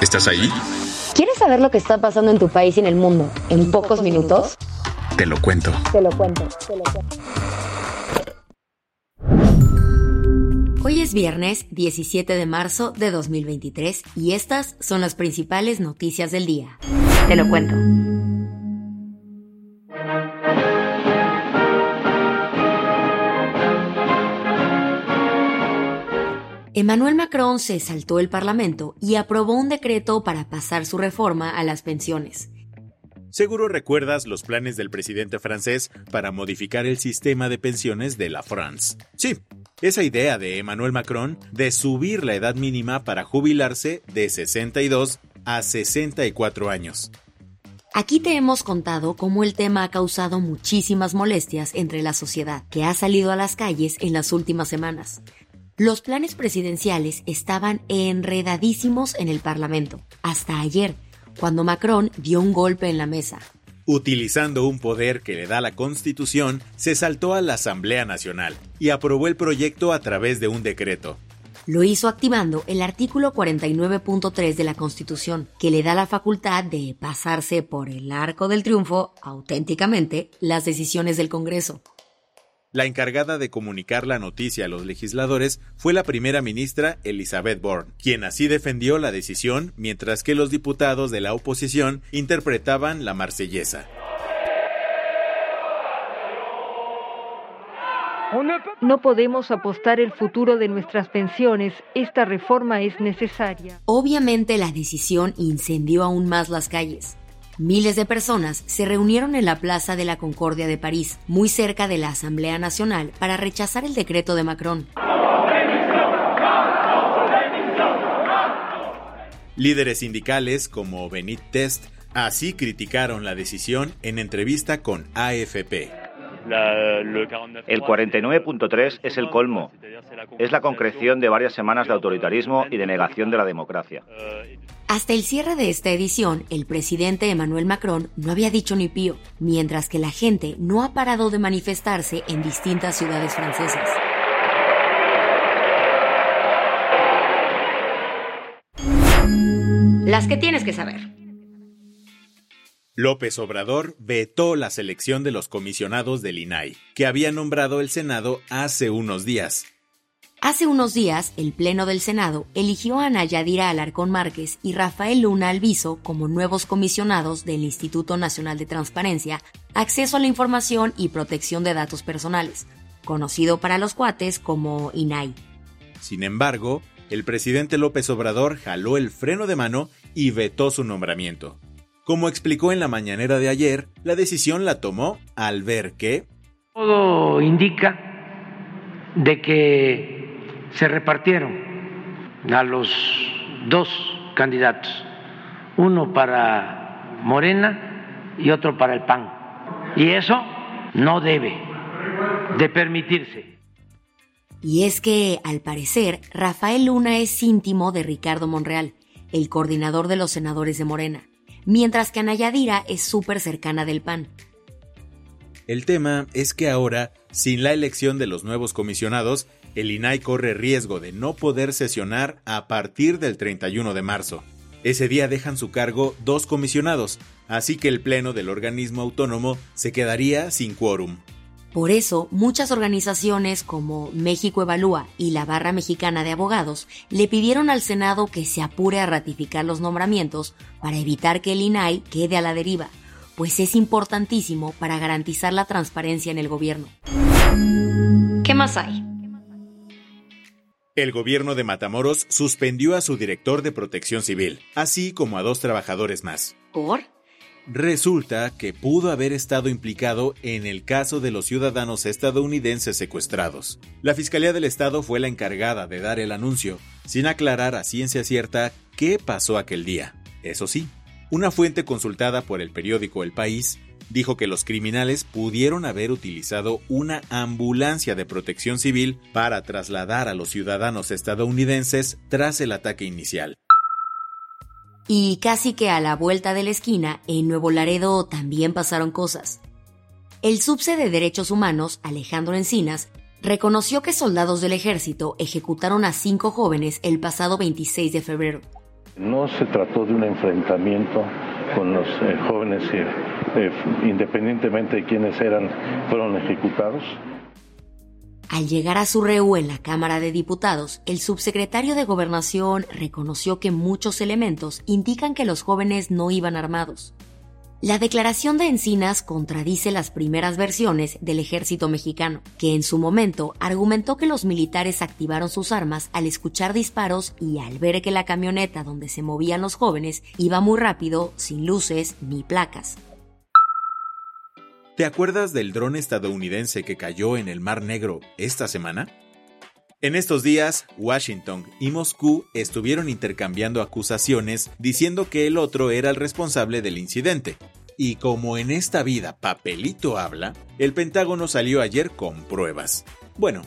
¿Estás ahí? ¿Quieres saber lo que está pasando en tu país y en el mundo en pocos minutos? Te lo cuento. Te lo cuento, te lo cuento. Hoy es viernes 17 de marzo de 2023 y estas son las principales noticias del día. Te lo cuento. Emmanuel Macron se saltó el Parlamento y aprobó un decreto para pasar su reforma a las pensiones. Seguro recuerdas los planes del presidente francés para modificar el sistema de pensiones de la France. Sí, esa idea de Emmanuel Macron de subir la edad mínima para jubilarse de 62 a 64 años. Aquí te hemos contado cómo el tema ha causado muchísimas molestias entre la sociedad, que ha salido a las calles en las últimas semanas. Los planes presidenciales estaban enredadísimos en el Parlamento, hasta ayer, cuando Macron dio un golpe en la mesa. Utilizando un poder que le da la Constitución, se saltó a la Asamblea Nacional y aprobó el proyecto a través de un decreto. Lo hizo activando el artículo 49.3 de la Constitución, que le da la facultad de pasarse por el arco del triunfo, auténticamente, las decisiones del Congreso. La encargada de comunicar la noticia a los legisladores fue la primera ministra Elizabeth Bourne, quien así defendió la decisión mientras que los diputados de la oposición interpretaban la marsellesa. No podemos apostar el futuro de nuestras pensiones. Esta reforma es necesaria. Obviamente la decisión incendió aún más las calles. Miles de personas se reunieron en la Plaza de la Concordia de París, muy cerca de la Asamblea Nacional, para rechazar el decreto de Macron. Líderes sindicales como Benit Test así criticaron la decisión en entrevista con AFP. El 49.3 es el colmo. Es la concreción de varias semanas de autoritarismo y de negación de la democracia. Hasta el cierre de esta edición, el presidente Emmanuel Macron no había dicho ni pío, mientras que la gente no ha parado de manifestarse en distintas ciudades francesas. Las que tienes que saber. López Obrador vetó la selección de los comisionados del INAI, que había nombrado el Senado hace unos días. Hace unos días, el Pleno del Senado eligió a Ana Yadira Alarcón Márquez y Rafael Luna Alviso como nuevos comisionados del Instituto Nacional de Transparencia, Acceso a la Información y Protección de Datos Personales, conocido para los cuates como INAI. Sin embargo, el presidente López Obrador jaló el freno de mano y vetó su nombramiento. Como explicó en la mañanera de ayer, la decisión la tomó al ver que... Todo indica de que se repartieron a los dos candidatos, uno para Morena y otro para el PAN. Y eso no debe de permitirse. Y es que, al parecer, Rafael Luna es íntimo de Ricardo Monreal, el coordinador de los senadores de Morena, mientras que Anayadira es súper cercana del PAN. El tema es que ahora, sin la elección de los nuevos comisionados, el INAI corre riesgo de no poder sesionar a partir del 31 de marzo. Ese día dejan su cargo dos comisionados, así que el pleno del organismo autónomo se quedaría sin quórum. Por eso, muchas organizaciones como México Evalúa y la Barra Mexicana de Abogados le pidieron al Senado que se apure a ratificar los nombramientos para evitar que el INAI quede a la deriva, pues es importantísimo para garantizar la transparencia en el gobierno. ¿Qué más hay? El gobierno de Matamoros suspendió a su director de protección civil, así como a dos trabajadores más. ¿Por? Resulta que pudo haber estado implicado en el caso de los ciudadanos estadounidenses secuestrados. La Fiscalía del Estado fue la encargada de dar el anuncio, sin aclarar a ciencia cierta qué pasó aquel día. Eso sí, una fuente consultada por el periódico El País dijo que los criminales pudieron haber utilizado una ambulancia de protección civil para trasladar a los ciudadanos estadounidenses tras el ataque inicial. Y casi que a la vuelta de la esquina, en Nuevo Laredo también pasaron cosas. El subse de Derechos Humanos, Alejandro Encinas, reconoció que soldados del ejército ejecutaron a cinco jóvenes el pasado 26 de febrero. No se trató de un enfrentamiento con los eh, jóvenes, eh, eh, independientemente de quiénes eran, fueron ejecutados. Al llegar a su reú en la Cámara de Diputados, el subsecretario de Gobernación reconoció que muchos elementos indican que los jóvenes no iban armados. La declaración de Encinas contradice las primeras versiones del ejército mexicano, que en su momento argumentó que los militares activaron sus armas al escuchar disparos y al ver que la camioneta donde se movían los jóvenes iba muy rápido, sin luces ni placas. ¿Te acuerdas del dron estadounidense que cayó en el Mar Negro esta semana? En estos días, Washington y Moscú estuvieron intercambiando acusaciones diciendo que el otro era el responsable del incidente. Y como en esta vida papelito habla, el Pentágono salió ayer con pruebas. Bueno,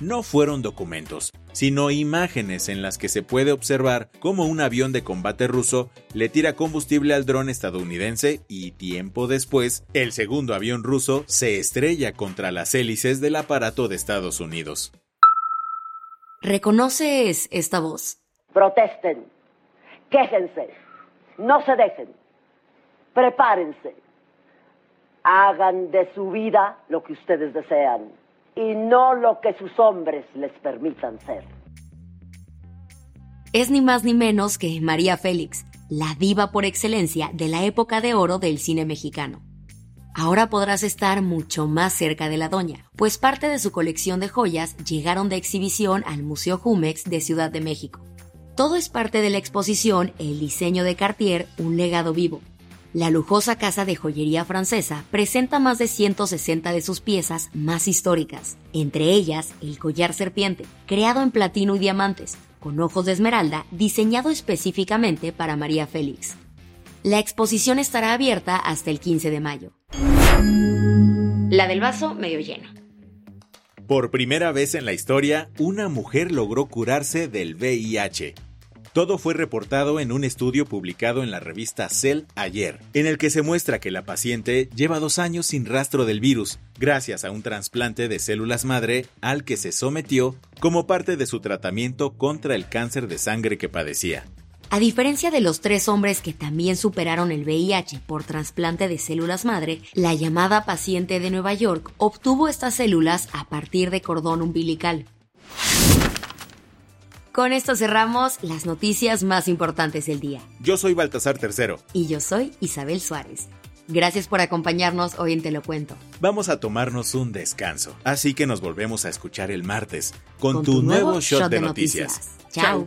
no fueron documentos, sino imágenes en las que se puede observar cómo un avión de combate ruso le tira combustible al dron estadounidense y tiempo después, el segundo avión ruso se estrella contra las hélices del aparato de Estados Unidos. ¿Reconoces esta voz? Protesten, quéjense, no se dejen, prepárense, hagan de su vida lo que ustedes desean y no lo que sus hombres les permitan ser. Es ni más ni menos que María Félix, la diva por excelencia de la época de oro del cine mexicano. Ahora podrás estar mucho más cerca de la doña, pues parte de su colección de joyas llegaron de exhibición al Museo Jumex de Ciudad de México. Todo es parte de la exposición El diseño de Cartier, un legado vivo. La lujosa casa de joyería francesa presenta más de 160 de sus piezas más históricas, entre ellas el collar serpiente, creado en platino y diamantes, con ojos de esmeralda, diseñado específicamente para María Félix. La exposición estará abierta hasta el 15 de mayo. La del vaso medio lleno. Por primera vez en la historia, una mujer logró curarse del VIH. Todo fue reportado en un estudio publicado en la revista Cell ayer, en el que se muestra que la paciente lleva dos años sin rastro del virus, gracias a un trasplante de células madre al que se sometió como parte de su tratamiento contra el cáncer de sangre que padecía. A diferencia de los tres hombres que también superaron el VIH por trasplante de células madre, la llamada paciente de Nueva York obtuvo estas células a partir de cordón umbilical. Con esto cerramos las noticias más importantes del día. Yo soy Baltasar Tercero. Y yo soy Isabel Suárez. Gracias por acompañarnos hoy en Te lo cuento. Vamos a tomarnos un descanso, así que nos volvemos a escuchar el martes con, tu, nuevo, shot, de, noticias. Chao.